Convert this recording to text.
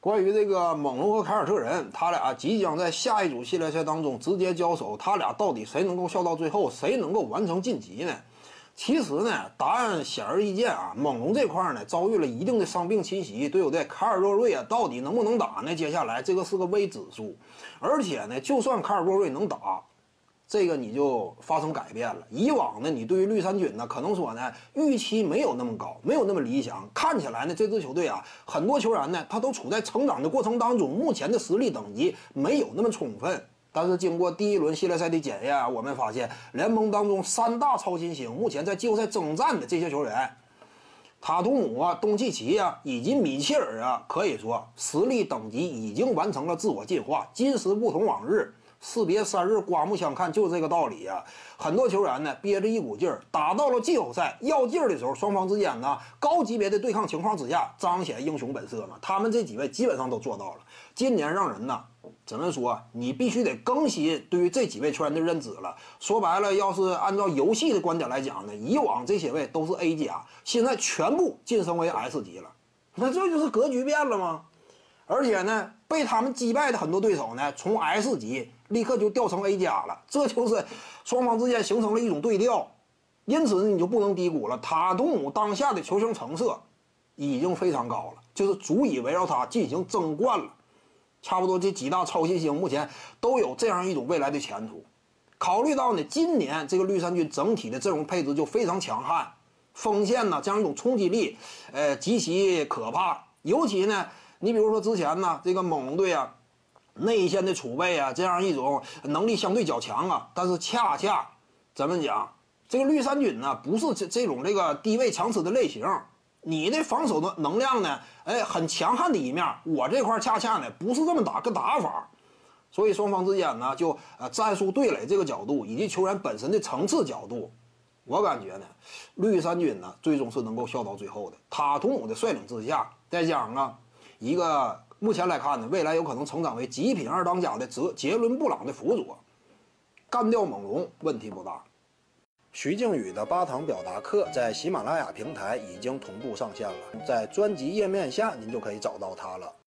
关于这个猛龙和凯尔特人，他俩即将在下一组系列赛当中直接交手，他俩到底谁能够笑到最后，谁能够完成晋级呢？其实呢，答案显而易见啊。猛龙这块呢，遭遇了一定的伤病侵袭，对不对？卡尔洛瑞啊，到底能不能打呢？接下来这个是个未知数。而且呢，就算卡尔洛瑞能打，这个你就发生改变了。以往呢，你对于绿衫军呢，可能说呢，预期没有那么高，没有那么理想。看起来呢，这支球队啊，很多球员呢，他都处在成长的过程当中，目前的实力等级没有那么充分。但是经过第一轮系列赛的检验，我们发现联盟当中三大超新星目前在季后赛征战的这些球员，塔图姆啊、东契奇啊以及米切尔啊，可以说实力等级已经完成了自我进化。今时不同往日，士别三日，刮目相看，就是这个道理呀。很多球员呢憋着一股劲儿，打到了季后赛要劲儿的时候，双方之间呢高级别的对抗情况之下，彰显英雄本色嘛。他们这几位基本上都做到了。今年让人呢。只能说你必须得更新对于这几位球员的认知了。说白了，要是按照游戏的观点来讲呢，以往这些位都是 A 加，现在全部晋升为 S 级了，那这就是格局变了吗？而且呢，被他们击败的很多对手呢，从 S 级立刻就掉成 A 加了，这就是双方之间形成了一种对调。因此，你就不能低估了塔图姆当下的球星成色已经非常高了，就是足以围绕他进行争冠了。差不多这几大超新星目前都有这样一种未来的前途。考虑到呢，今年这个绿衫军整体的阵容配置就非常强悍，锋线呢这样一种冲击力，呃极其可怕。尤其呢，你比如说之前呢这个猛龙队啊，内线的储备啊这样一种能力相对较强啊，但是恰恰怎么讲，这个绿衫军呢不是这这种这个低位强吃的类型。你的防守的能量呢？哎，很强悍的一面。我这块恰恰呢不是这么打个打法，所以双方之间呢就呃战术对垒这个角度以及球员本身的层次角度，我感觉呢绿衫军呢最终是能够笑到最后的。塔图姆的率领之下，再加上啊一个目前来看呢未来有可能成长为极品二当家的泽杰伦布朗的辅佐，干掉猛龙问题不大。徐静宇的八堂表达课在喜马拉雅平台已经同步上线了，在专辑页面下您就可以找到它了。